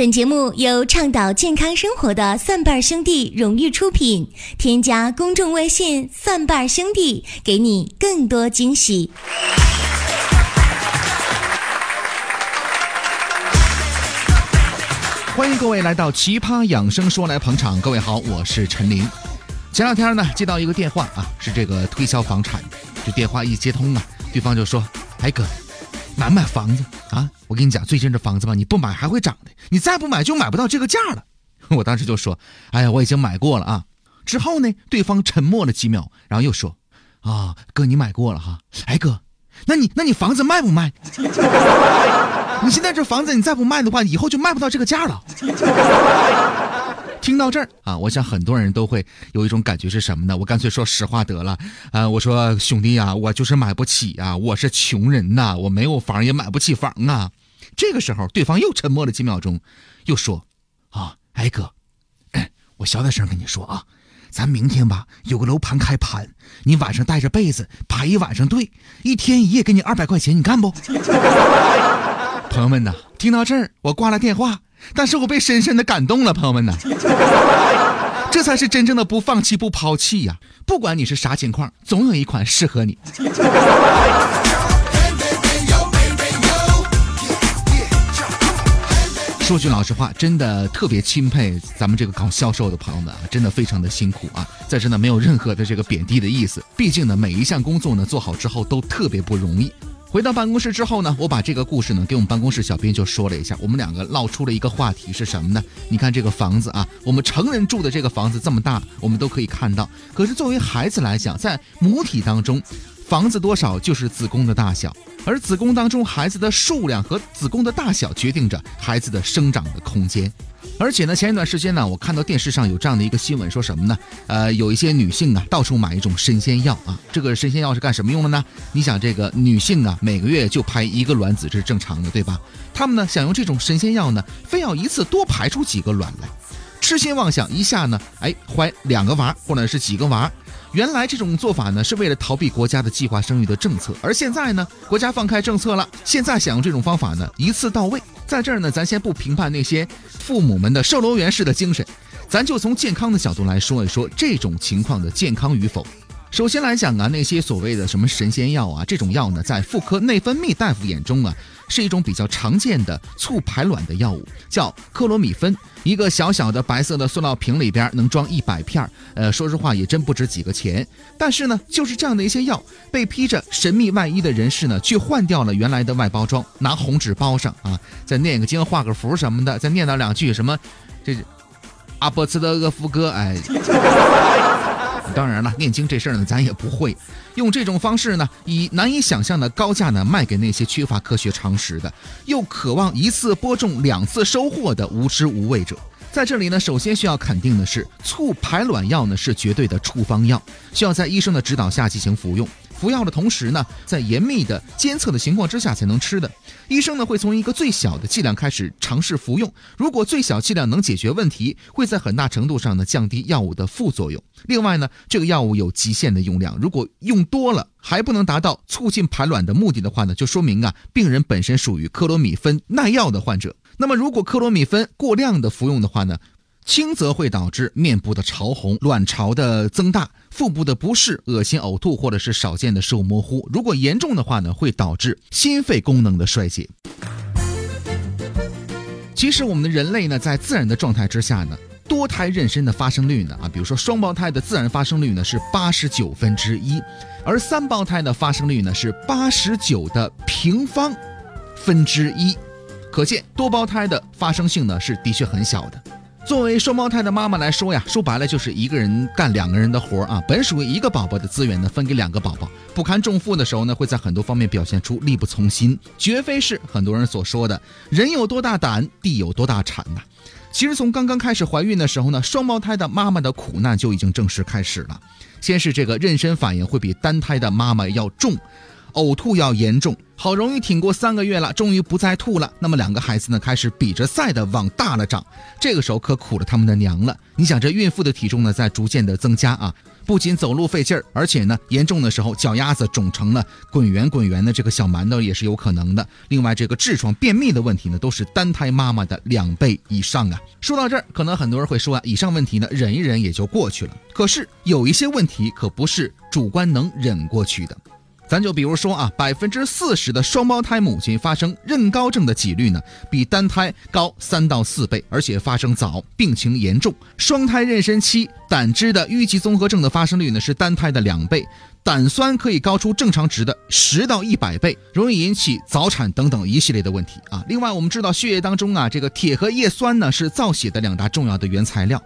本节目由倡导健康生活的蒜瓣兄弟荣誉出品。添加公众微信“蒜瓣兄弟”，给你更多惊喜。欢迎各位来到《奇葩养生说》来捧场。各位好，我是陈琳。前两天呢，接到一个电话啊，是这个推销房产。这电话一接通啊，对方就说：“哎哥。”买不买房子啊？我跟你讲，最近这房子吧，你不买还会涨的，你再不买就买不到这个价了。我当时就说：“哎呀，我已经买过了啊。”之后呢，对方沉默了几秒，然后又说：“啊，哥，你买过了哈？哎，哥，那你那你房子卖不卖？你现在这房子你再不卖的话，以后就卖不到这个价了。”听到这儿啊，我想很多人都会有一种感觉是什么呢？我干脆说实话得了，啊，我说兄弟呀，我就是买不起啊，我是穷人呐，我没有房也买不起房啊。这个时候，对方又沉默了几秒钟，又说：“啊，哎哥，我小点声跟你说啊，咱明天吧有个楼盘开盘，你晚上带着被子排一晚上队，一天一夜给你二百块钱，你干不？” 朋友们呐，听到这儿，我挂了电话。但是我被深深的感动了，朋友们呢，这才是真正的不放弃、不抛弃呀！不管你是啥情况，总有一款适合你。说句老实话，真的特别钦佩咱们这个搞销售的朋友们啊，真的非常的辛苦啊！在这呢，没有任何的这个贬低的意思，毕竟呢，每一项工作呢做好之后都特别不容易。回到办公室之后呢，我把这个故事呢给我们办公室小编就说了一下，我们两个唠出了一个话题是什么呢？你看这个房子啊，我们成人住的这个房子这么大，我们都可以看到。可是作为孩子来讲，在母体当中，房子多少就是子宫的大小，而子宫当中孩子的数量和子宫的大小决定着孩子的生长的空间。而且呢，前一段时间呢，我看到电视上有这样的一个新闻，说什么呢？呃，有一些女性啊，到处买一种神仙药啊。这个神仙药是干什么用的呢？你想，这个女性啊，每个月就排一个卵子，这是正常的，对吧？她们呢，想用这种神仙药呢，非要一次多排出几个卵来，痴心妄想一下呢，哎，怀两个娃或者是几个娃。原来这种做法呢，是为了逃避国家的计划生育的政策，而现在呢，国家放开政策了，现在想用这种方法呢，一次到位。在这儿呢，咱先不评判那些父母们的售楼员式的精神，咱就从健康的角度来说一说这种情况的健康与否。首先来讲啊，那些所谓的什么神仙药啊，这种药呢，在妇科内分泌大夫眼中啊，是一种比较常见的促排卵的药物，叫克罗米芬。一个小小的白色的塑料瓶里边能装一百片呃，说实话也真不值几个钱。但是呢，就是这样的一些药，被披着神秘外衣的人士呢，去换掉了原来的外包装，拿红纸包上啊，再念个经、画个符什么的，再念叨两句什么，这是阿波茨的厄夫哥，哎。当然了，念经这事儿呢，咱也不会用这种方式呢，以难以想象的高价呢卖给那些缺乏科学常识的，又渴望一次播种两次收获的无知无畏者。在这里呢，首先需要肯定的是，促排卵药呢是绝对的处方药，需要在医生的指导下进行服用。服药的同时呢，在严密的监测的情况之下才能吃的。医生呢会从一个最小的剂量开始尝试服用，如果最小剂量能解决问题，会在很大程度上呢降低药物的副作用。另外呢，这个药物有极限的用量，如果用多了还不能达到促进排卵的目的的话呢，就说明啊病人本身属于克罗米芬耐药的患者。那么如果克罗米芬过量的服用的话呢？轻则会导致面部的潮红、卵巢的增大、腹部的不适、恶心、呕吐，或者是少见的视物模糊。如果严重的话呢，会导致心肺功能的衰竭。其实我们的人类呢，在自然的状态之下呢，多胎妊娠的发生率呢，啊，比如说双胞胎的自然发生率呢是八十九分之一，而三胞胎的发生率呢是八十九的平方分之一，可见多胞胎的发生性呢是的确很小的。作为双胞胎的妈妈来说呀，说白了就是一个人干两个人的活啊。本属于一个宝宝的资源呢，分给两个宝宝，不堪重负的时候呢，会在很多方面表现出力不从心，绝非是很多人所说的“人有多大胆，地有多大产”呐。其实从刚刚开始怀孕的时候呢，双胞胎的妈妈的苦难就已经正式开始了。先是这个妊娠反应会比单胎的妈妈要重。呕吐要严重。好容易挺过三个月了，终于不再吐了。那么两个孩子呢，开始比着赛的往大了长。这个时候可苦了他们的娘了。你想，这孕妇的体重呢，在逐渐的增加啊，不仅走路费劲儿，而且呢，严重的时候脚丫子肿成了滚圆滚圆的这个小馒头也是有可能的。另外，这个痔疮、便秘的问题呢，都是单胎妈妈的两倍以上啊。说到这儿，可能很多人会说啊，以上问题呢，忍一忍也就过去了。可是有一些问题可不是主观能忍过去的。咱就比如说啊，百分之四十的双胞胎母亲发生妊高症的几率呢，比单胎高三到四倍，而且发生早，病情严重。双胎妊娠期胆汁的淤积综合症的发生率呢是单胎的两倍，胆酸可以高出正常值的十到一百倍，容易引起早产等等一系列的问题啊。另外，我们知道血液当中啊，这个铁和叶酸呢是造血的两大重要的原材料。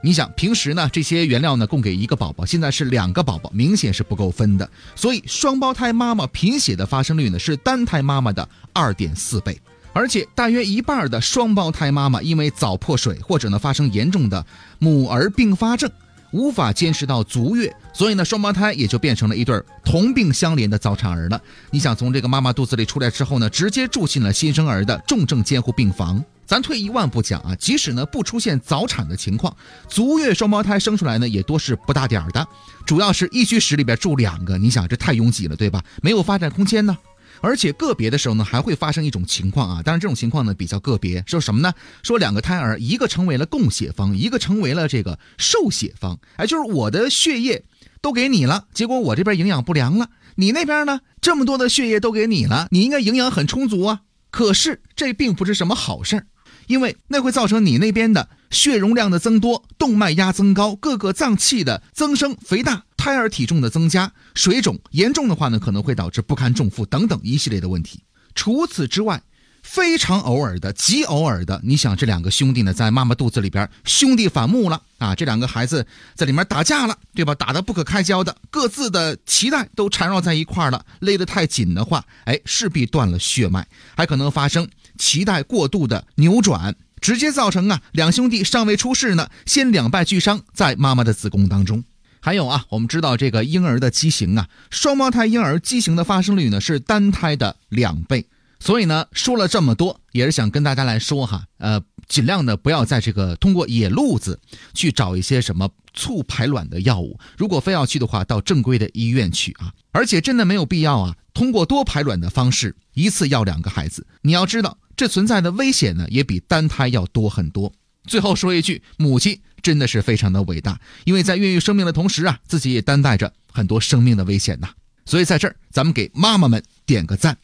你想平时呢，这些原料呢供给一个宝宝，现在是两个宝宝，明显是不够分的。所以双胞胎妈妈贫血的发生率呢是单胎妈妈的二点四倍，而且大约一半的双胞胎妈妈因为早破水或者呢发生严重的母儿并发症，无法坚持到足月，所以呢双胞胎也就变成了一对同病相怜的早产儿了。你想从这个妈妈肚子里出来之后呢，直接住进了新生儿的重症监护病房。咱退一万步讲啊，即使呢不出现早产的情况，足月双胞胎生出来呢也多是不大点儿的，主要是一居室里边住两个，你想这太拥挤了，对吧？没有发展空间呢。而且个别的时候呢还会发生一种情况啊，当然这种情况呢比较个别，说什么呢？说两个胎儿一个成为了供血方，一个成为了这个受血方，哎，就是我的血液都给你了，结果我这边营养不良了，你那边呢这么多的血液都给你了，你应该营养很充足啊，可是这并不是什么好事儿。因为那会造成你那边的血容量的增多，动脉压增高，各个脏器的增生、肥大，胎儿体重的增加，水肿严重的话呢，可能会导致不堪重负等等一系列的问题。除此之外，非常偶尔的、极偶尔的，你想这两个兄弟呢，在妈妈肚子里边兄弟反目了啊，这两个孩子在里面打架了，对吧？打得不可开交的，各自的脐带都缠绕在一块了，勒得太紧的话，哎，势必断了血脉，还可能发生。脐带过度的扭转，直接造成啊两兄弟尚未出世呢，先两败俱伤在妈妈的子宫当中。还有啊，我们知道这个婴儿的畸形啊，双胞胎婴儿畸形的发生率呢是单胎的两倍。所以呢，说了这么多，也是想跟大家来说哈，呃，尽量的不要在这个通过野路子去找一些什么促排卵的药物。如果非要去的话，到正规的医院去啊。而且真的没有必要啊，通过多排卵的方式一次要两个孩子。你要知道。这存在的危险呢，也比单胎要多很多。最后说一句，母亲真的是非常的伟大，因为在孕育生命的同时啊，自己也担待着很多生命的危险呐。所以在这儿，咱们给妈妈们点个赞。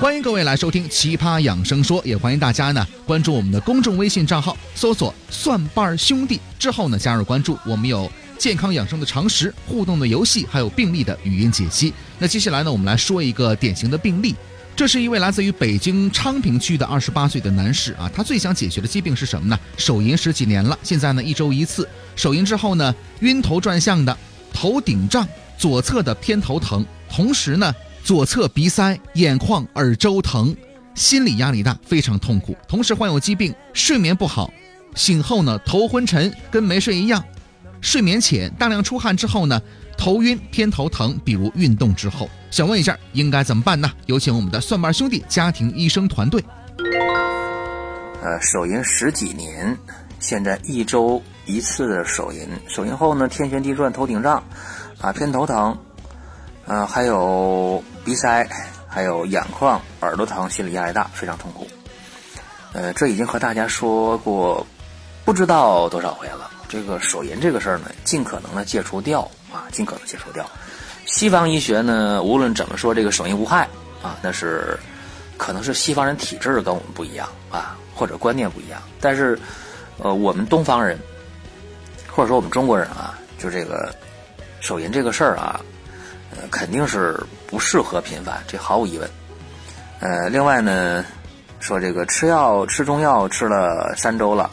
欢迎各位来收听《奇葩养生说》，也欢迎大家呢关注我们的公众微信账号，搜索“蒜瓣兄弟”之后呢加入关注，我们有。健康养生的常识、互动的游戏，还有病例的语音解析。那接下来呢，我们来说一个典型的病例。这是一位来自于北京昌平区的二十八岁的男士啊，他最想解决的疾病是什么呢？手淫十几年了，现在呢一周一次。手淫之后呢，晕头转向的，头顶胀，左侧的偏头疼，同时呢左侧鼻塞、眼眶、耳周疼，心理压力大，非常痛苦。同时患有疾病，睡眠不好，醒后呢头昏沉，跟没睡一样。睡眠浅，大量出汗之后呢，头晕偏头疼，比如运动之后，想问一下应该怎么办呢？有请我们的蒜瓣兄弟家庭医生团队。呃，手淫十几年，现在一周一次手淫，手淫后呢，天旋地转，头顶胀，啊，偏头疼，呃，还有鼻塞，还有眼眶、耳朵疼，心理压力大，非常痛苦。呃，这已经和大家说过，不知道多少回了。这个手淫这个事儿呢，尽可能的戒除掉啊，尽可能戒除掉。西方医学呢，无论怎么说，这个手淫无害啊，那是可能是西方人体质跟我们不一样啊，或者观念不一样。但是，呃，我们东方人，或者说我们中国人啊，就这个手淫这个事儿啊，呃，肯定是不适合频繁，这毫无疑问。呃，另外呢，说这个吃药吃中药吃了三周了。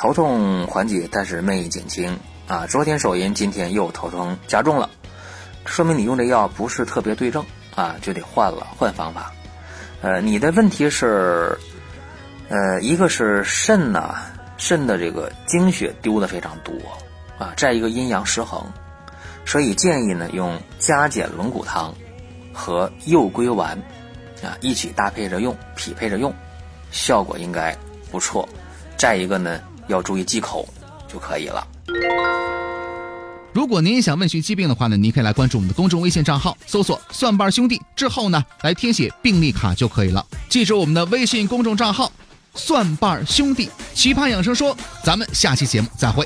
头痛缓解，但是没减轻啊！昨天手淫，今天又头痛加重了，说明你用这药不是特别对症啊，就得换了，换方法。呃，你的问题是，呃，一个是肾呐，肾的这个精血丢的非常多啊，再一个阴阳失衡，所以建议呢用加减龙骨汤和右归丸啊一起搭配着用，匹配着用，效果应该不错。再一个呢要注意忌口就可以了。如果您也想问询疾病的话呢，您可以来关注我们的公众微信账号，搜索“蒜瓣兄弟”之后呢，来填写病历卡就可以了。记住我们的微信公众账号“蒜瓣兄弟”。奇葩养生说，咱们下期节目再会。